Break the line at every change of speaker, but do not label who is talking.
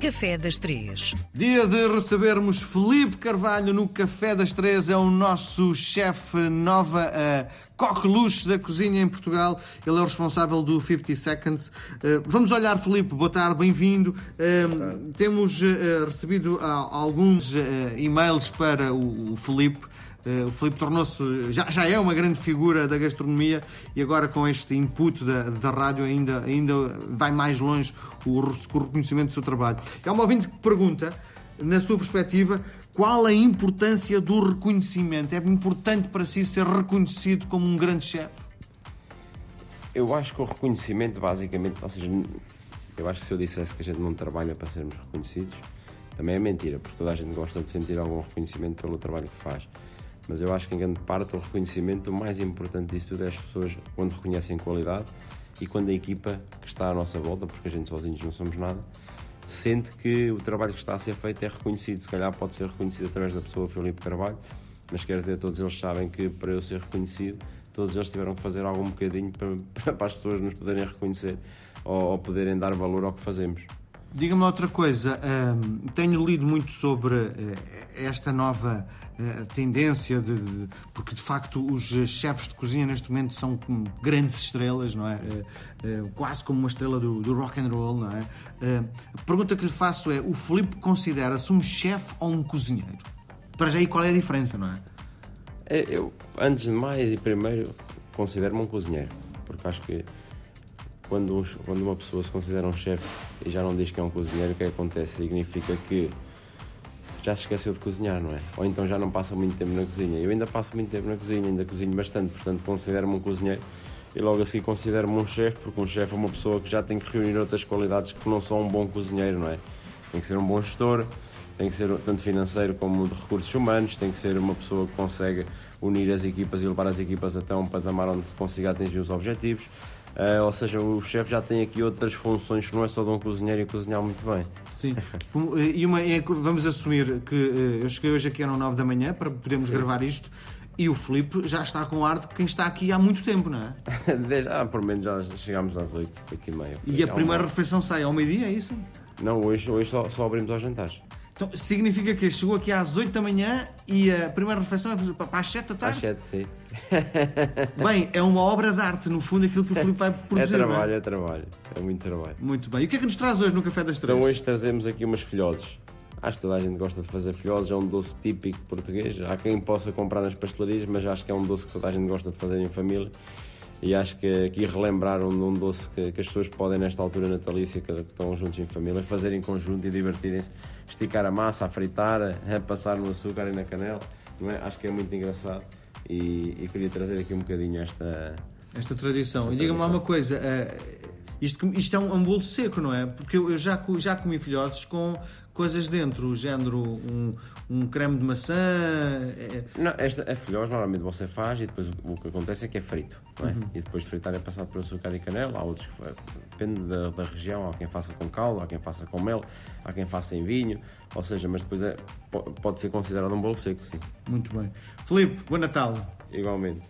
Café das Três.
Dia de recebermos Felipe Carvalho no Café das Três, é o nosso chefe nova uh, coqueluche da cozinha em Portugal. Ele é o responsável do 50 Seconds. Uh, vamos olhar, Felipe, boa tarde, bem-vindo. Uh, temos uh, recebido alguns e-mails para o, o Felipe. Uh, o Filipe tornou-se, já, já é uma grande figura da gastronomia e agora com este input da, da rádio ainda, ainda vai mais longe o, o reconhecimento do seu trabalho. É uma ouvinte que pergunta, na sua perspectiva, qual a importância do reconhecimento? É importante para si ser reconhecido como um grande chefe?
Eu acho que o reconhecimento, basicamente, ou seja, eu acho que se eu dissesse que a gente não trabalha para sermos reconhecidos, também é mentira, porque toda a gente gosta de sentir algum reconhecimento pelo trabalho que faz mas eu acho que em grande parte o reconhecimento, o mais importante disso tudo é as pessoas quando reconhecem qualidade e quando a equipa que está à nossa volta, porque a gente sozinhos não somos nada, sente que o trabalho que está a ser feito é reconhecido. Se calhar pode ser reconhecido através da pessoa Filipe Carvalho, mas quer dizer, todos eles sabem que para eu ser reconhecido, todos eles tiveram que fazer algum bocadinho para, para as pessoas nos poderem reconhecer ou, ou poderem dar valor ao que fazemos.
Diga-me outra coisa, um, tenho lido muito sobre uh, esta nova uh, tendência, de, de, porque de facto os chefes de cozinha neste momento são grandes estrelas, não é? Uh, quase como uma estrela do, do, rock and roll, não é? a pergunta que lhe faço é: o Filipe considera-se um chefe ou um cozinheiro? Para já aí qual é a diferença, não é
eu, antes de mais e primeiro, considero-me um cozinheiro, porque acho que quando, um, quando uma pessoa se considera um chefe e já não diz que é um cozinheiro, o que, é que acontece? Significa que já se esqueceu de cozinhar, não é? Ou então já não passa muito tempo na cozinha. Eu ainda passo muito tempo na cozinha, ainda cozinho bastante, portanto considero-me um cozinheiro e logo assim considero-me um chefe, porque um chefe é uma pessoa que já tem que reunir outras qualidades que não são um bom cozinheiro, não é? Tem que ser um bom gestor, tem que ser tanto financeiro como de recursos humanos, tem que ser uma pessoa que consegue unir as equipas e levar as equipas até um patamar onde consiga atingir os objetivos. Uh, ou seja, o chefe já tem aqui outras funções que não é só de um cozinheiro e cozinhar muito bem.
Sim. E uma, é, vamos assumir que uh, eu cheguei hoje aqui às 9 da manhã para podermos Sim. gravar isto e o Filipe já está com ar de quem está aqui há muito tempo, não é?
Desde, ah, por menos já chegámos às 8, 8 e meia.
E a primeira refeição sai ao meio-dia, é isso?
Não, hoje, hoje só, só abrimos aos jantares.
Então, significa que chegou aqui às 8 da manhã e a primeira refeição é para às 7 da tarde?
Às 7, sim.
Bem, é uma obra de arte, no fundo, aquilo que o Filipe vai produzir.
É trabalho, é? é trabalho. É muito trabalho.
Muito bem. E o que é que nos traz hoje no Café das Três?
Então, hoje trazemos aqui umas filhoses. Acho que toda a gente gosta de fazer filhoses, é um doce típico português. Há quem possa comprar nas pastelarias, mas acho que é um doce que toda a gente gosta de fazer em família e acho que aqui relembraram de um doce que, que, as pessoas podem, nesta altura natalícia, que estão juntos em família, fazer em conjunto e divertirem-se, esticar a massa, a fritar, a passar no açúcar e na canela, não é? Acho que é muito engraçado e, e queria trazer aqui um bocadinho esta.
Esta tradição. e diga-me lá uma coisa, uh, isto, isto é um, um bolo seco, não é? Porque eu, eu já, já comi filhotes com coisas dentro, o género um, um creme de maçã.
É... Não, esta, a filhós normalmente você faz e depois o, o que acontece é que é frito. É? Uhum. E depois de fritar é passado por açúcar e canela. Há outros que depende da, da, região, há quem faça com caldo, há quem faça com mel, há quem faça em vinho. Ou seja, mas depois é, pode ser considerado um bolo seco, sim.
Muito bem. Filipe, bom Natal.
Igualmente.